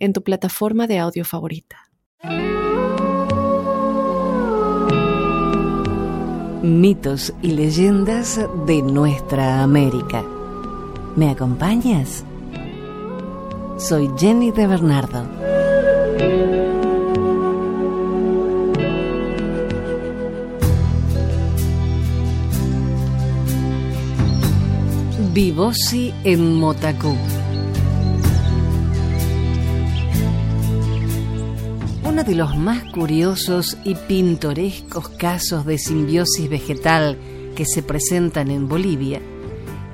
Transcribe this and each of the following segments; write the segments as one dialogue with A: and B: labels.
A: en tu plataforma de audio favorita.
B: Mitos y leyendas de nuestra América. ¿Me acompañas? Soy Jenny de Bernardo. Vivosi en Motacú. Uno de los más curiosos y pintorescos casos de simbiosis vegetal que se presentan en Bolivia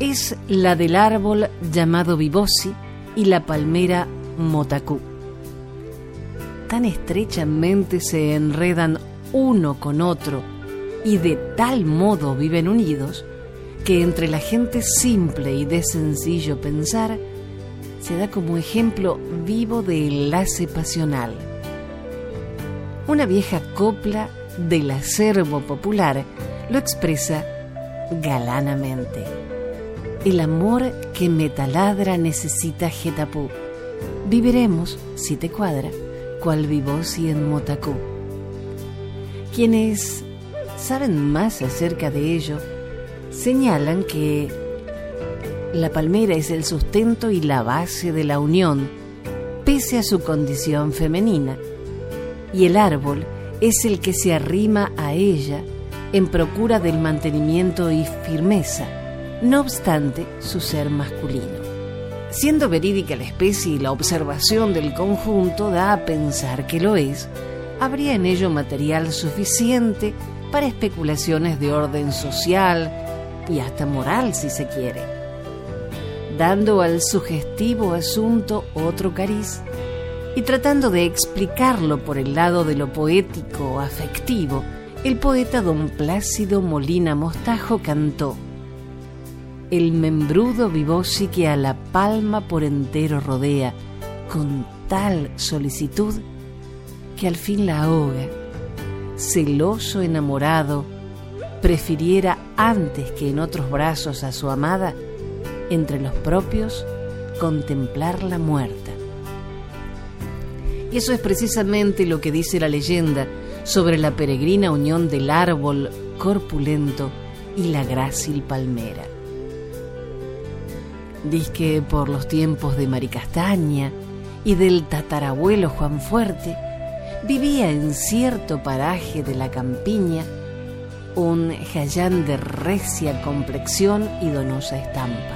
B: es la del árbol llamado Vivosi y la palmera Motacú. Tan estrechamente se enredan uno con otro y de tal modo viven unidos que entre la gente simple y de sencillo pensar se da como ejemplo vivo de enlace pasional una vieja copla del acervo popular lo expresa galanamente. El amor que me taladra necesita Getapú. Viviremos, si te cuadra, cual vivosi en Motacú. Quienes saben más acerca de ello señalan que la palmera es el sustento y la base de la unión, pese a su condición femenina y el árbol es el que se arrima a ella en procura del mantenimiento y firmeza, no obstante su ser masculino. Siendo verídica la especie y la observación del conjunto da a pensar que lo es, habría en ello material suficiente para especulaciones de orden social y hasta moral si se quiere, dando al sugestivo asunto otro cariz y tratando de explicarlo por el lado de lo poético afectivo, el poeta don Plácido Molina Mostajo cantó El membrudo vivosi que a la palma por entero rodea, con tal solicitud que al fin la ahoga, celoso enamorado, prefiriera antes que en otros brazos a su amada, entre los propios, contemplar la muerta. Eso es precisamente lo que dice la leyenda sobre la peregrina unión del árbol corpulento y la grácil palmera. Dice que por los tiempos de Maricastaña y del tatarabuelo Juan Fuerte, vivía en cierto paraje de la campiña un jayán de recia complexión y donosa estampa.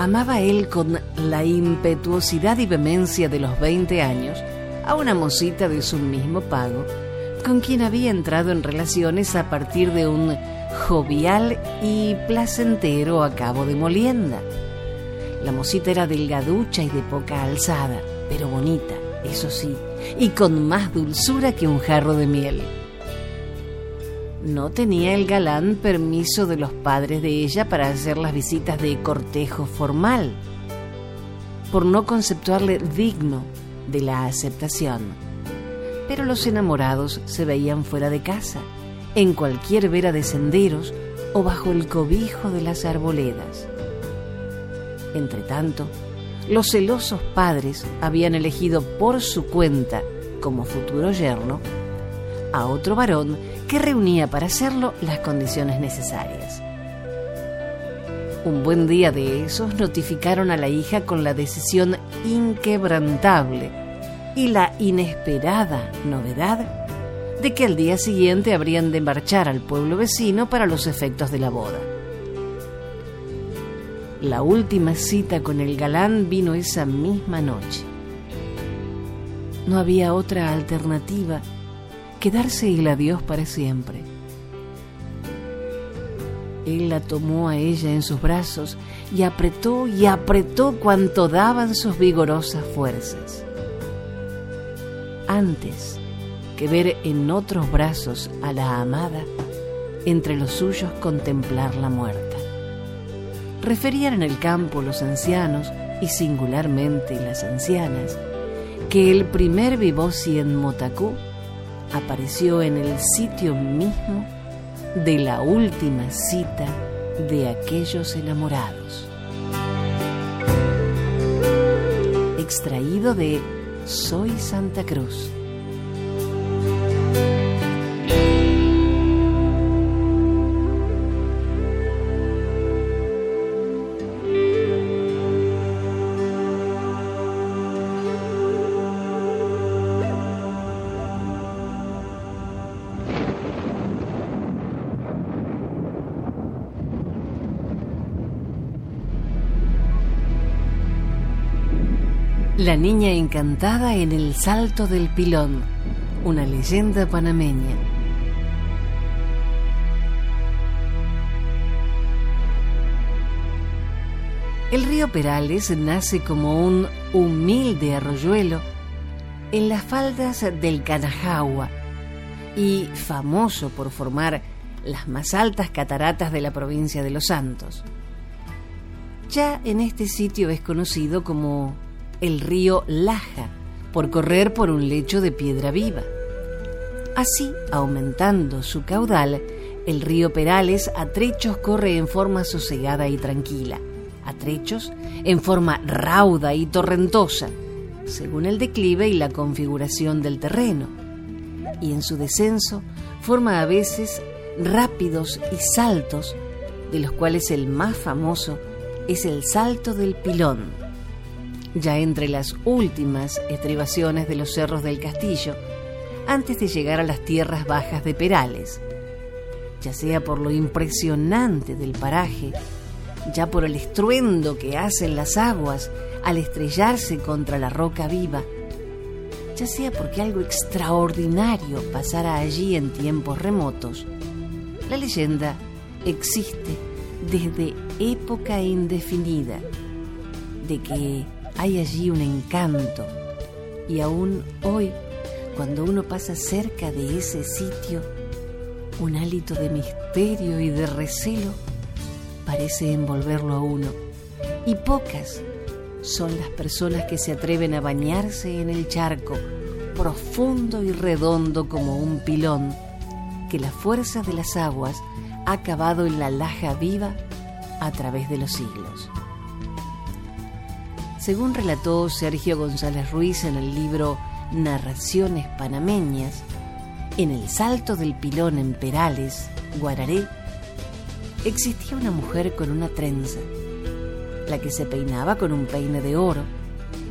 B: Amaba él con la impetuosidad y vehemencia de los 20 años a una mocita de su mismo pago, con quien había entrado en relaciones a partir de un jovial y placentero acabo de molienda. La mocita era delgaducha y de poca alzada, pero bonita, eso sí, y con más dulzura que un jarro de miel. No tenía el galán permiso de los padres de ella para hacer las visitas de cortejo formal, por no conceptuarle digno de la aceptación. Pero los enamorados se veían fuera de casa, en cualquier vera de senderos o bajo el cobijo de las arboledas. Entretanto, los celosos padres habían elegido por su cuenta como futuro yerno a otro varón que reunía para hacerlo las condiciones necesarias. Un buen día de esos notificaron a la hija con la decisión inquebrantable y la inesperada novedad de que al día siguiente habrían de marchar al pueblo vecino para los efectos de la boda. La última cita con el galán vino esa misma noche. No había otra alternativa quedarse el adiós para siempre. Él la tomó a ella en sus brazos y apretó y apretó cuanto daban sus vigorosas fuerzas. Antes que ver en otros brazos a la amada, entre los suyos contemplar la muerta. Referían en el campo los ancianos, y singularmente las ancianas, que el primer Vivosi en Motacú apareció en el sitio mismo de la última cita de aquellos enamorados. Extraído de Soy Santa Cruz La niña encantada en el salto del pilón, una leyenda panameña. El río Perales nace como un humilde arroyuelo en las faldas del Canajagua y famoso por formar las más altas cataratas de la provincia de Los Santos. Ya en este sitio es conocido como el río Laja, por correr por un lecho de piedra viva. Así, aumentando su caudal, el río Perales a trechos corre en forma sosegada y tranquila, a trechos en forma rauda y torrentosa, según el declive y la configuración del terreno, y en su descenso forma a veces rápidos y saltos, de los cuales el más famoso es el salto del pilón ya entre las últimas estribaciones de los cerros del castillo, antes de llegar a las tierras bajas de Perales, ya sea por lo impresionante del paraje, ya por el estruendo que hacen las aguas al estrellarse contra la roca viva, ya sea porque algo extraordinario pasara allí en tiempos remotos, la leyenda existe desde época indefinida de que hay allí un encanto y aún hoy, cuando uno pasa cerca de ese sitio, un hálito de misterio y de recelo parece envolverlo a uno. Y pocas son las personas que se atreven a bañarse en el charco, profundo y redondo como un pilón, que la fuerza de las aguas ha cavado en la laja viva a través de los siglos. Según relató Sergio González Ruiz en el libro Narraciones Panameñas, en el Salto del Pilón en Perales, Guararé, existía una mujer con una trenza, la que se peinaba con un peine de oro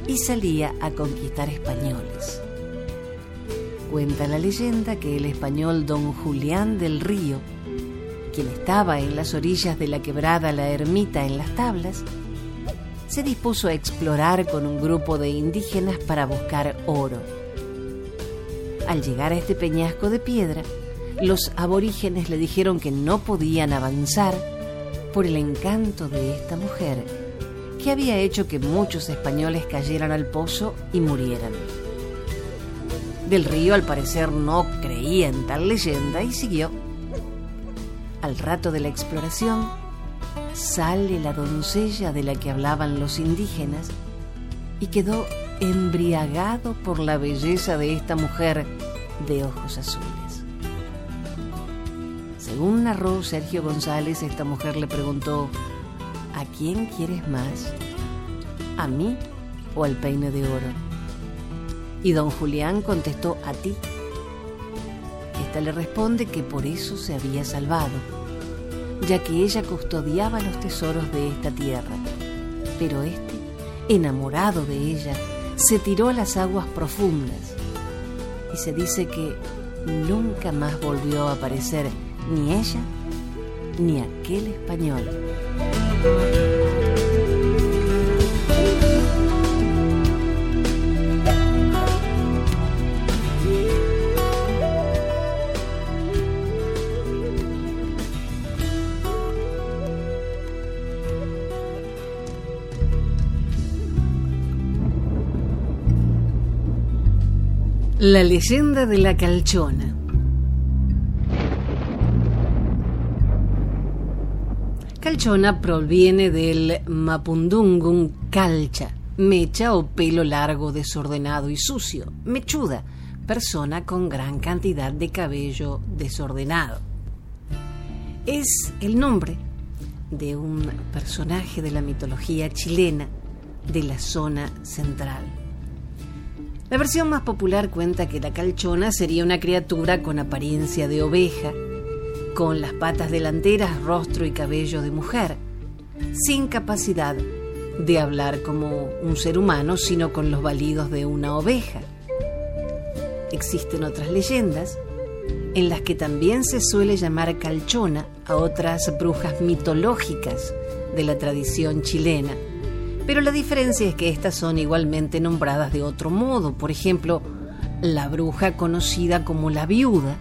B: y salía a conquistar españoles. Cuenta la leyenda que el español don Julián del Río, quien estaba en las orillas de la quebrada La Ermita en las tablas, se dispuso a explorar con un grupo de indígenas para buscar oro. Al llegar a este peñasco de piedra, los aborígenes le dijeron que no podían avanzar por el encanto de esta mujer, que había hecho que muchos españoles cayeran al pozo y murieran. Del Río al parecer no creía en tal leyenda y siguió. Al rato de la exploración, sale la doncella de la que hablaban los indígenas y quedó embriagado por la belleza de esta mujer de ojos azules. Según narró Sergio González, esta mujer le preguntó, ¿a quién quieres más? ¿A mí o al peine de oro? Y don Julián contestó, a ti. Esta le responde que por eso se había salvado ya que ella custodiaba los tesoros de esta tierra. Pero este, enamorado de ella, se tiró a las aguas profundas y se dice que nunca más volvió a aparecer ni ella ni aquel español. La leyenda de la calchona. Calchona proviene del mapundungun calcha, mecha o pelo largo, desordenado y sucio, mechuda, persona con gran cantidad de cabello desordenado. Es el nombre de un personaje de la mitología chilena de la zona central. La versión más popular cuenta que la calchona sería una criatura con apariencia de oveja, con las patas delanteras, rostro y cabello de mujer, sin capacidad de hablar como un ser humano, sino con los balidos de una oveja. Existen otras leyendas en las que también se suele llamar calchona a otras brujas mitológicas de la tradición chilena, pero la diferencia es que estas son igualmente nombradas de otro modo. Por ejemplo, la bruja conocida como la viuda,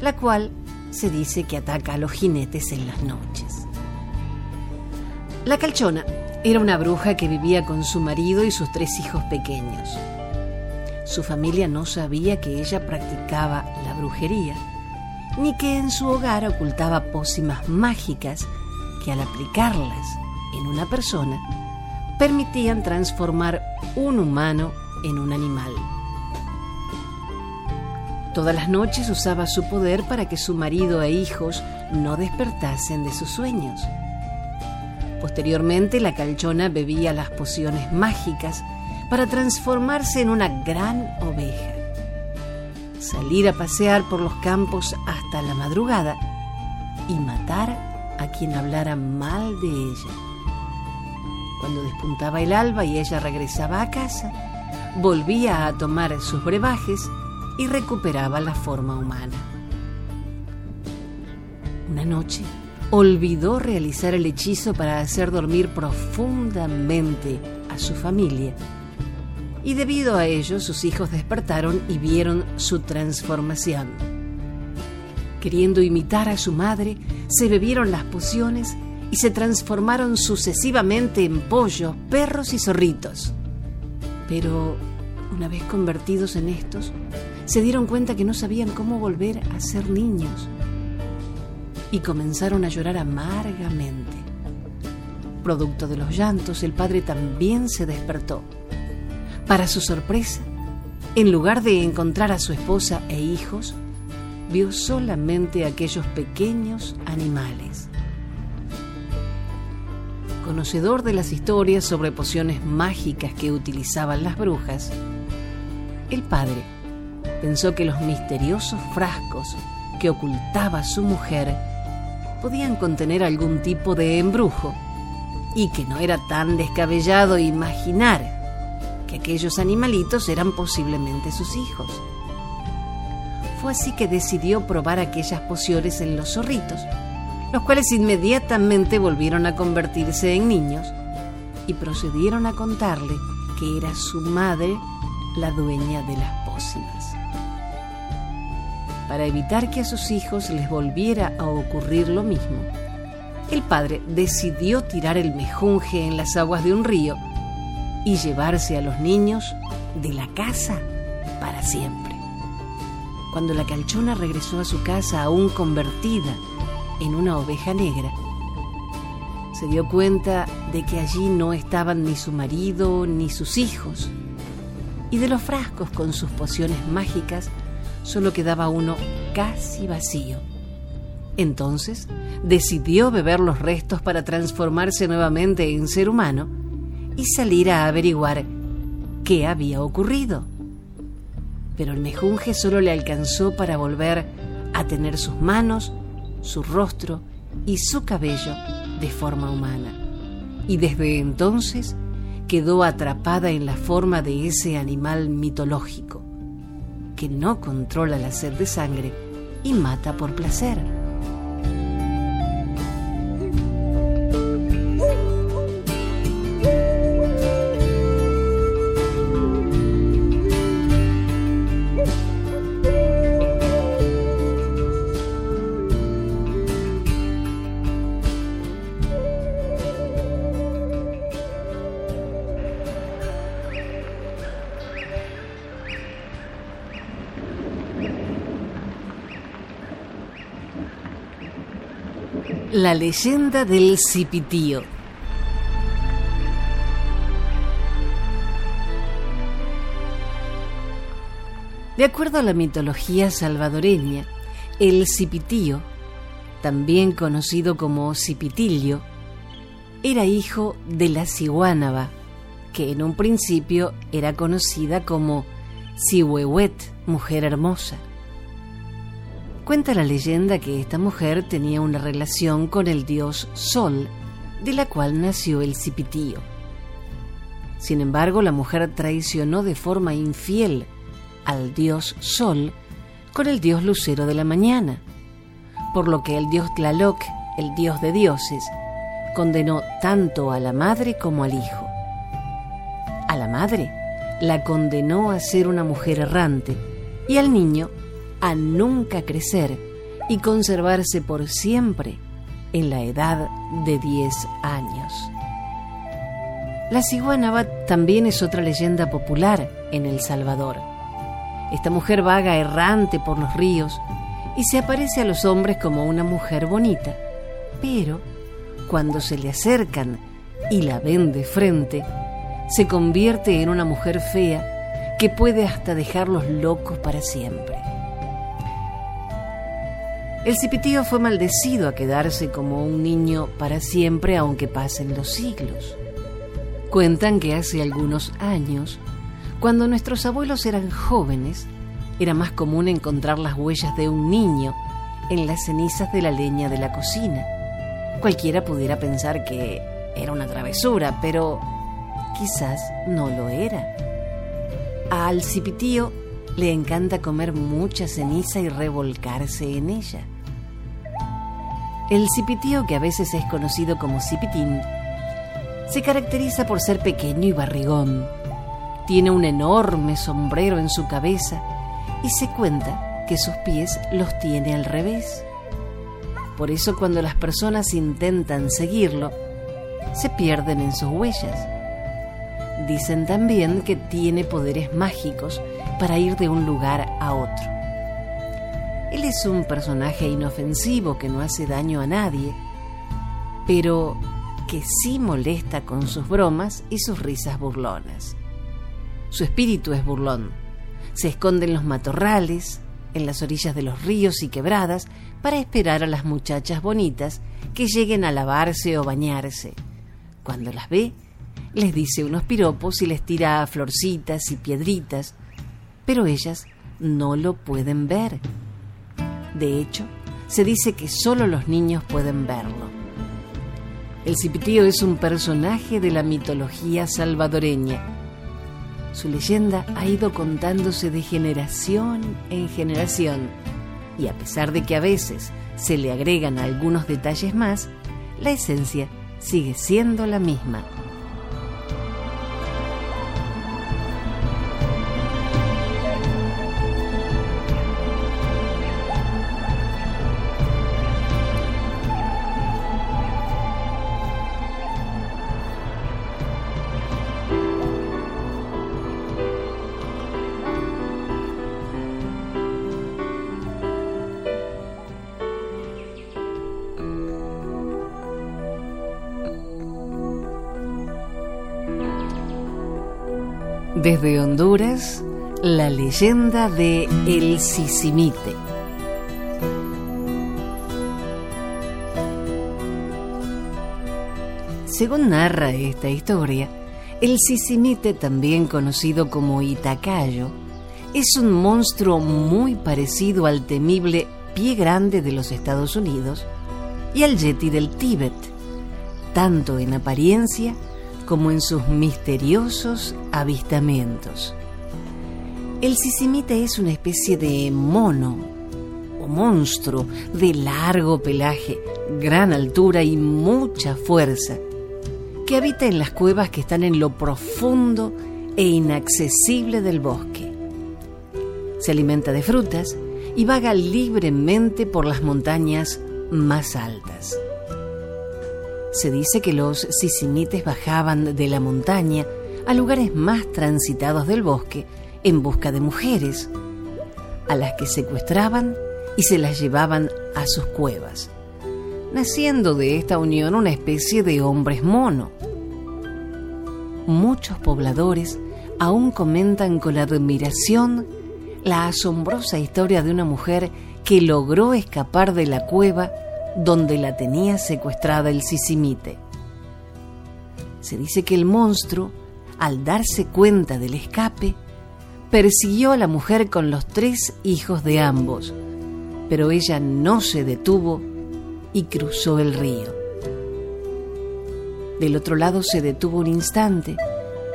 B: la cual se dice que ataca a los jinetes en las noches. La calchona era una bruja que vivía con su marido y sus tres hijos pequeños. Su familia no sabía que ella practicaba la brujería, ni que en su hogar ocultaba pócimas mágicas que al aplicarlas en una persona permitían transformar un humano en un animal. Todas las noches usaba su poder para que su marido e hijos no despertasen de sus sueños. Posteriormente, la calchona bebía las pociones mágicas para transformarse en una gran oveja, salir a pasear por los campos hasta la madrugada y matar a quien hablara mal de ella. Cuando despuntaba el alba y ella regresaba a casa, volvía a tomar sus brebajes y recuperaba la forma humana. Una noche olvidó realizar el hechizo para hacer dormir profundamente a su familia y debido a ello sus hijos despertaron y vieron su transformación. Queriendo imitar a su madre, se bebieron las pociones y se transformaron sucesivamente en pollos, perros y zorritos. Pero una vez convertidos en estos, se dieron cuenta que no sabían cómo volver a ser niños y comenzaron a llorar amargamente. Producto de los llantos, el padre también se despertó. Para su sorpresa, en lugar de encontrar a su esposa e hijos, vio solamente aquellos pequeños animales conocedor de las historias sobre pociones mágicas que utilizaban las brujas, el padre pensó que los misteriosos frascos que ocultaba su mujer podían contener algún tipo de embrujo y que no era tan descabellado imaginar que aquellos animalitos eran posiblemente sus hijos. Fue así que decidió probar aquellas pociones en los zorritos los cuales inmediatamente volvieron a convertirse en niños y procedieron a contarle que era su madre la dueña de las pócimas. Para evitar que a sus hijos les volviera a ocurrir lo mismo, el padre decidió tirar el mejunje en las aguas de un río y llevarse a los niños de la casa para siempre. Cuando la calchona regresó a su casa aún convertida en una oveja negra, se dio cuenta de que allí no estaban ni su marido ni sus hijos, y de los frascos con sus pociones mágicas solo quedaba uno casi vacío. Entonces decidió beber los restos para transformarse nuevamente en ser humano y salir a averiguar qué había ocurrido. Pero el mejunje solo le alcanzó para volver a tener sus manos, su rostro y su cabello de forma humana. Y desde entonces quedó atrapada en la forma de ese animal mitológico, que no controla la sed de sangre y mata por placer. La leyenda del cipitío. De acuerdo a la mitología salvadoreña, el cipitío, también conocido como cipitillo, era hijo de la ciguánaba, que en un principio era conocida como Cihuehuet, mujer hermosa. Cuenta la leyenda que esta mujer tenía una relación con el dios Sol, de la cual nació el cipitío. Sin embargo, la mujer traicionó de forma infiel al dios Sol con el dios Lucero de la mañana, por lo que el dios Tlaloc, el dios de dioses, condenó tanto a la madre como al hijo. A la madre la condenó a ser una mujer errante y al niño a nunca crecer y conservarse por siempre en la edad de 10 años. La ciguanaba también es otra leyenda popular en El Salvador. Esta mujer vaga errante por los ríos y se aparece a los hombres como una mujer bonita, pero cuando se le acercan y la ven de frente, se convierte en una mujer fea que puede hasta dejarlos locos para siempre. El cipitío fue maldecido a quedarse como un niño para siempre aunque pasen los siglos. Cuentan que hace algunos años, cuando nuestros abuelos eran jóvenes, era más común encontrar las huellas de un niño en las cenizas de la leña de la cocina. Cualquiera pudiera pensar que era una travesura, pero quizás no lo era. Al cipitío le encanta comer mucha ceniza y revolcarse en ella. El cipitío, que a veces es conocido como cipitín, se caracteriza por ser pequeño y barrigón. Tiene un enorme sombrero en su cabeza y se cuenta que sus pies los tiene al revés. Por eso cuando las personas intentan seguirlo, se pierden en sus huellas. Dicen también que tiene poderes mágicos para ir de un lugar a otro. Él es un personaje inofensivo que no hace daño a nadie, pero que sí molesta con sus bromas y sus risas burlonas. Su espíritu es burlón. Se esconde en los matorrales, en las orillas de los ríos y quebradas, para esperar a las muchachas bonitas que lleguen a lavarse o bañarse. Cuando las ve, les dice unos piropos y les tira florcitas y piedritas, pero ellas no lo pueden ver de hecho, se dice que solo los niños pueden verlo. El cipitío es un personaje de la mitología salvadoreña. Su leyenda ha ido contándose de generación en generación y a pesar de que a veces se le agregan algunos detalles más, la esencia sigue siendo la misma. Desde Honduras, la leyenda de El Sisimite. Según narra esta historia, el Sisimite, también conocido como Itacayo, es un monstruo muy parecido al temible pie grande de los Estados Unidos y al yeti del Tíbet, tanto en apariencia como en sus misteriosos avistamientos. El sisimite es una especie de mono o monstruo de largo pelaje, gran altura y mucha fuerza, que habita en las cuevas que están en lo profundo e inaccesible del bosque. Se alimenta de frutas y vaga libremente por las montañas más altas. Se dice que los sisimites bajaban de la montaña a lugares más transitados del bosque en busca de mujeres, a las que secuestraban y se las llevaban a sus cuevas. naciendo de esta unión una especie de hombres mono. Muchos pobladores aún comentan con admiración la asombrosa historia de una mujer que logró escapar de la cueva donde la tenía secuestrada el sisimite. Se dice que el monstruo, al darse cuenta del escape, persiguió a la mujer con los tres hijos de ambos, pero ella no se detuvo y cruzó el río. Del otro lado se detuvo un instante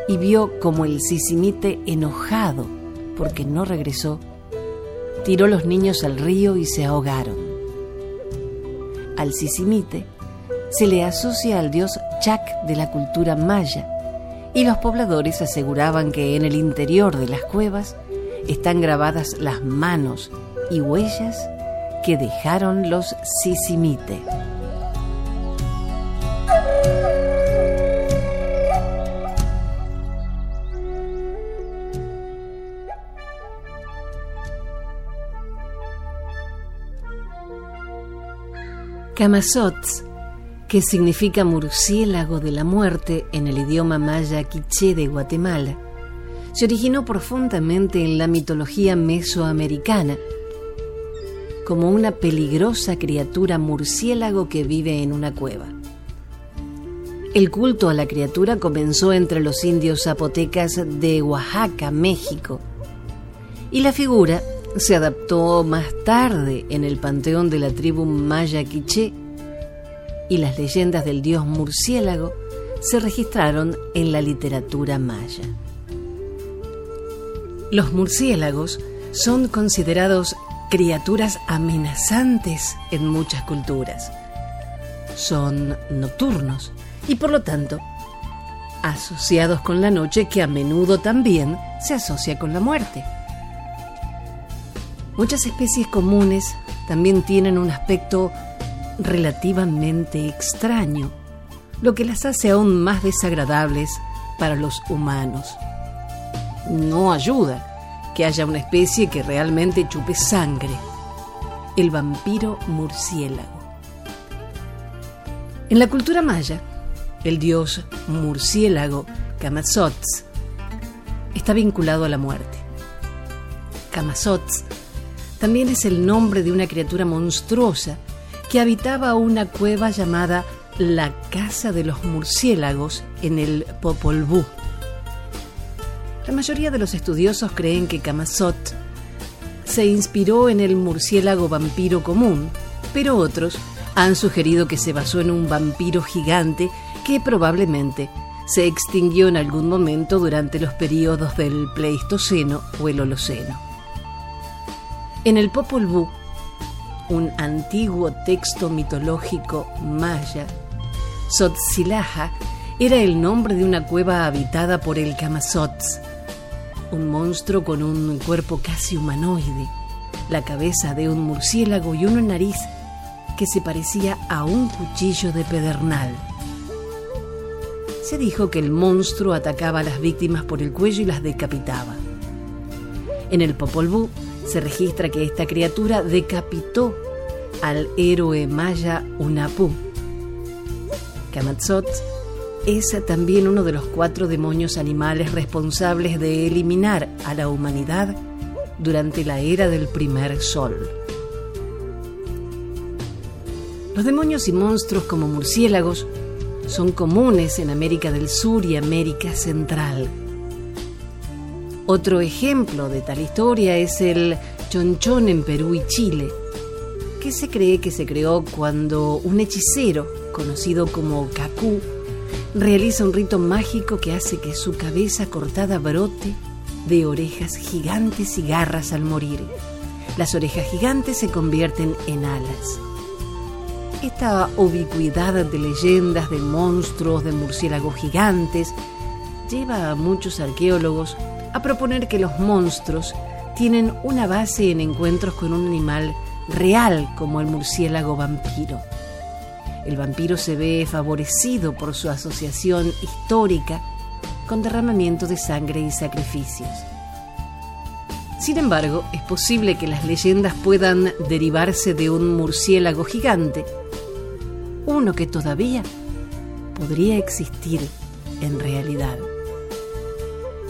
B: y vio como el sisimite, enojado porque no regresó, tiró los niños al río y se ahogaron. Al sisimite se le asocia al dios Chac de la cultura maya, y los pobladores aseguraban que en el interior de las cuevas están grabadas las manos y huellas que dejaron los sisimite. Camazots, que significa murciélago de la muerte en el idioma maya quiché de Guatemala, se originó profundamente en la mitología mesoamericana como una peligrosa criatura murciélago que vive en una cueva. El culto a la criatura comenzó entre los indios zapotecas de Oaxaca, México, y la figura se adaptó más tarde en el panteón de la tribu maya quiché y las leyendas del dios murciélago se registraron en la literatura maya. Los murciélagos son considerados criaturas amenazantes en muchas culturas. Son nocturnos y por lo tanto asociados con la noche que a menudo también se asocia con la muerte. Muchas especies comunes también tienen un aspecto relativamente extraño, lo que las hace aún más desagradables para los humanos. No ayuda que haya una especie que realmente chupe sangre, el vampiro murciélago. En la cultura maya, el dios murciélago Camazotz está vinculado a la muerte. Camazotz también es el nombre de una criatura monstruosa que habitaba una cueva llamada la Casa de los Murciélagos en el Popol Vuh. La mayoría de los estudiosos creen que Camazot se inspiró en el murciélago vampiro común, pero otros han sugerido que se basó en un vampiro gigante que probablemente se extinguió en algún momento durante los periodos del Pleistoceno o el Holoceno. En el Popol Vuh, un antiguo texto mitológico maya, Sotzilaja era el nombre de una cueva habitada por el Kamazotz, un monstruo con un cuerpo casi humanoide, la cabeza de un murciélago y una nariz que se parecía a un cuchillo de pedernal. Se dijo que el monstruo atacaba a las víctimas por el cuello y las decapitaba. En el Popol Vuh se registra que esta criatura decapitó al héroe maya Unapu. Kamatzot es también uno de los cuatro demonios animales responsables de eliminar a la humanidad durante la era del primer sol. Los demonios y monstruos como murciélagos son comunes en América del Sur y América Central. Otro ejemplo de tal historia es el chonchón en Perú y Chile, que se cree que se creó cuando un hechicero, conocido como Cacú, realiza un rito mágico que hace que su cabeza cortada brote de orejas gigantes y garras al morir. Las orejas gigantes se convierten en alas. Esta ubicuidad de leyendas de monstruos, de murciélagos gigantes, lleva a muchos arqueólogos a proponer que los monstruos tienen una base en encuentros con un animal real como el murciélago vampiro. El vampiro se ve favorecido por su asociación histórica con derramamiento de sangre y sacrificios. Sin embargo, es posible que las leyendas puedan derivarse de un murciélago gigante, uno que todavía podría existir en realidad.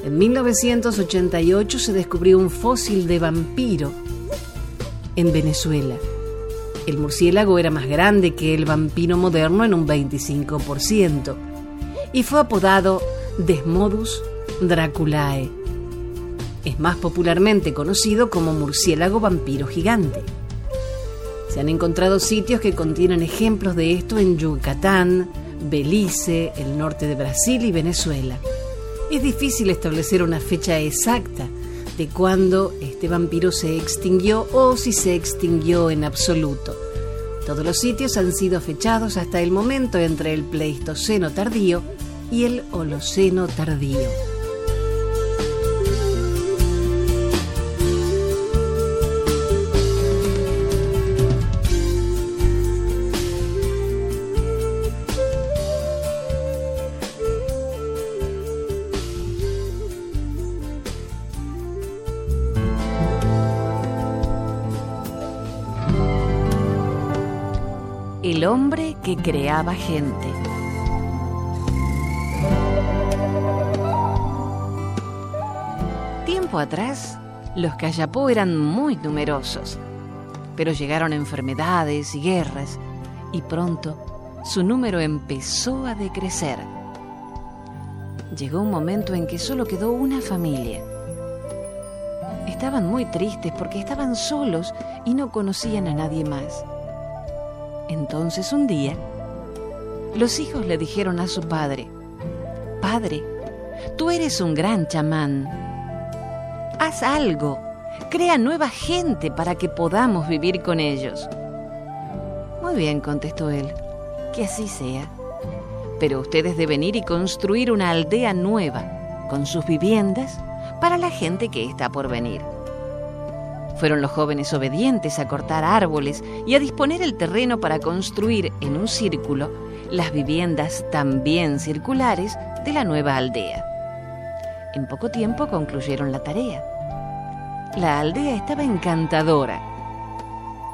B: En 1988 se descubrió un fósil de vampiro en Venezuela. El murciélago era más grande que el vampiro moderno en un 25% y fue apodado Desmodus draculae. Es más popularmente conocido como murciélago vampiro gigante. Se han encontrado sitios que contienen ejemplos de esto en Yucatán, Belice, el norte de Brasil y Venezuela. Es difícil establecer una fecha exacta de cuándo este vampiro se extinguió o si se extinguió en absoluto. Todos los sitios han sido fechados hasta el momento entre el Pleistoceno tardío y el Holoceno tardío. Creaba gente. Tiempo atrás, los Cayapó eran muy numerosos, pero llegaron enfermedades y guerras, y pronto su número empezó a decrecer. Llegó un momento en que solo quedó una familia. Estaban muy tristes porque estaban solos y no conocían a nadie más. Entonces un día, los hijos le dijeron a su padre, Padre, tú eres un gran chamán. Haz algo, crea nueva gente para que podamos vivir con ellos. Muy bien, contestó él, que así sea. Pero ustedes deben ir y construir una aldea nueva, con sus viviendas, para la gente que está por venir. Fueron los jóvenes obedientes a cortar árboles y a disponer el terreno para construir en un círculo las viviendas también circulares de la nueva aldea. En poco tiempo concluyeron la tarea. La aldea estaba encantadora,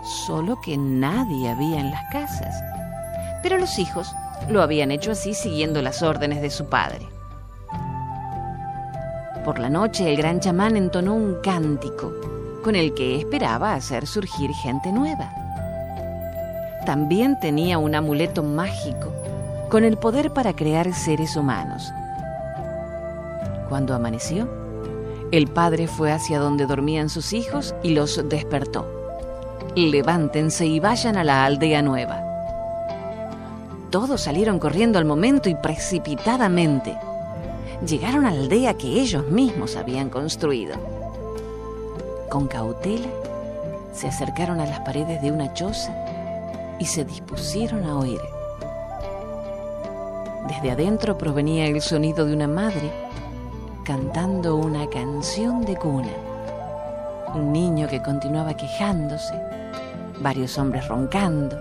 B: solo que nadie había en las casas. Pero los hijos lo habían hecho así siguiendo las órdenes de su padre. Por la noche el gran chamán entonó un cántico con el que esperaba hacer surgir gente nueva. También tenía un amuleto mágico con el poder para crear seres humanos. Cuando amaneció, el padre fue hacia donde dormían sus hijos y los despertó. Levántense y vayan a la aldea nueva. Todos salieron corriendo al momento y precipitadamente. Llegaron a la aldea que ellos mismos habían construido. Con cautela, se acercaron a las paredes de una choza y se dispusieron a oír. Desde adentro provenía el sonido de una madre cantando una canción de cuna. Un niño que continuaba quejándose, varios hombres roncando.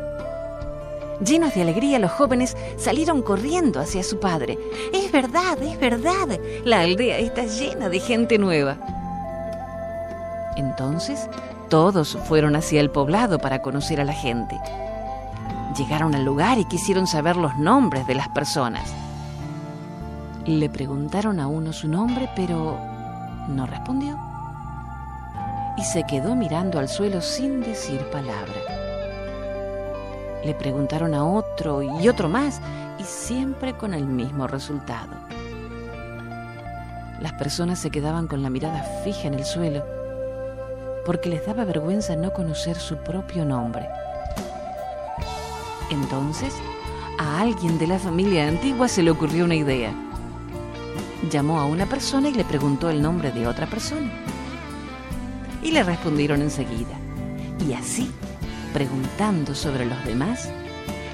B: Llenos de alegría, los jóvenes salieron corriendo hacia su padre. Es verdad, es verdad, la aldea está llena de gente nueva. Entonces, todos fueron hacia el poblado para conocer a la gente. Llegaron al lugar y quisieron saber los nombres de las personas. Le preguntaron a uno su nombre, pero no respondió. Y se quedó mirando al suelo sin decir palabra. Le preguntaron a otro y otro más, y siempre con el mismo resultado. Las personas se quedaban con la mirada fija en el suelo porque les daba vergüenza no conocer su propio nombre. Entonces, a alguien de la familia antigua se le ocurrió una idea. Llamó a una persona y le preguntó el nombre de otra persona. Y le respondieron enseguida. Y así, preguntando sobre los demás,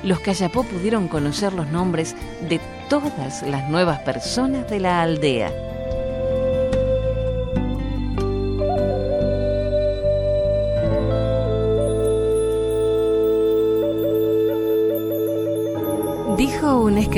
B: los Cayapó pudieron conocer los nombres de todas las nuevas personas de la aldea.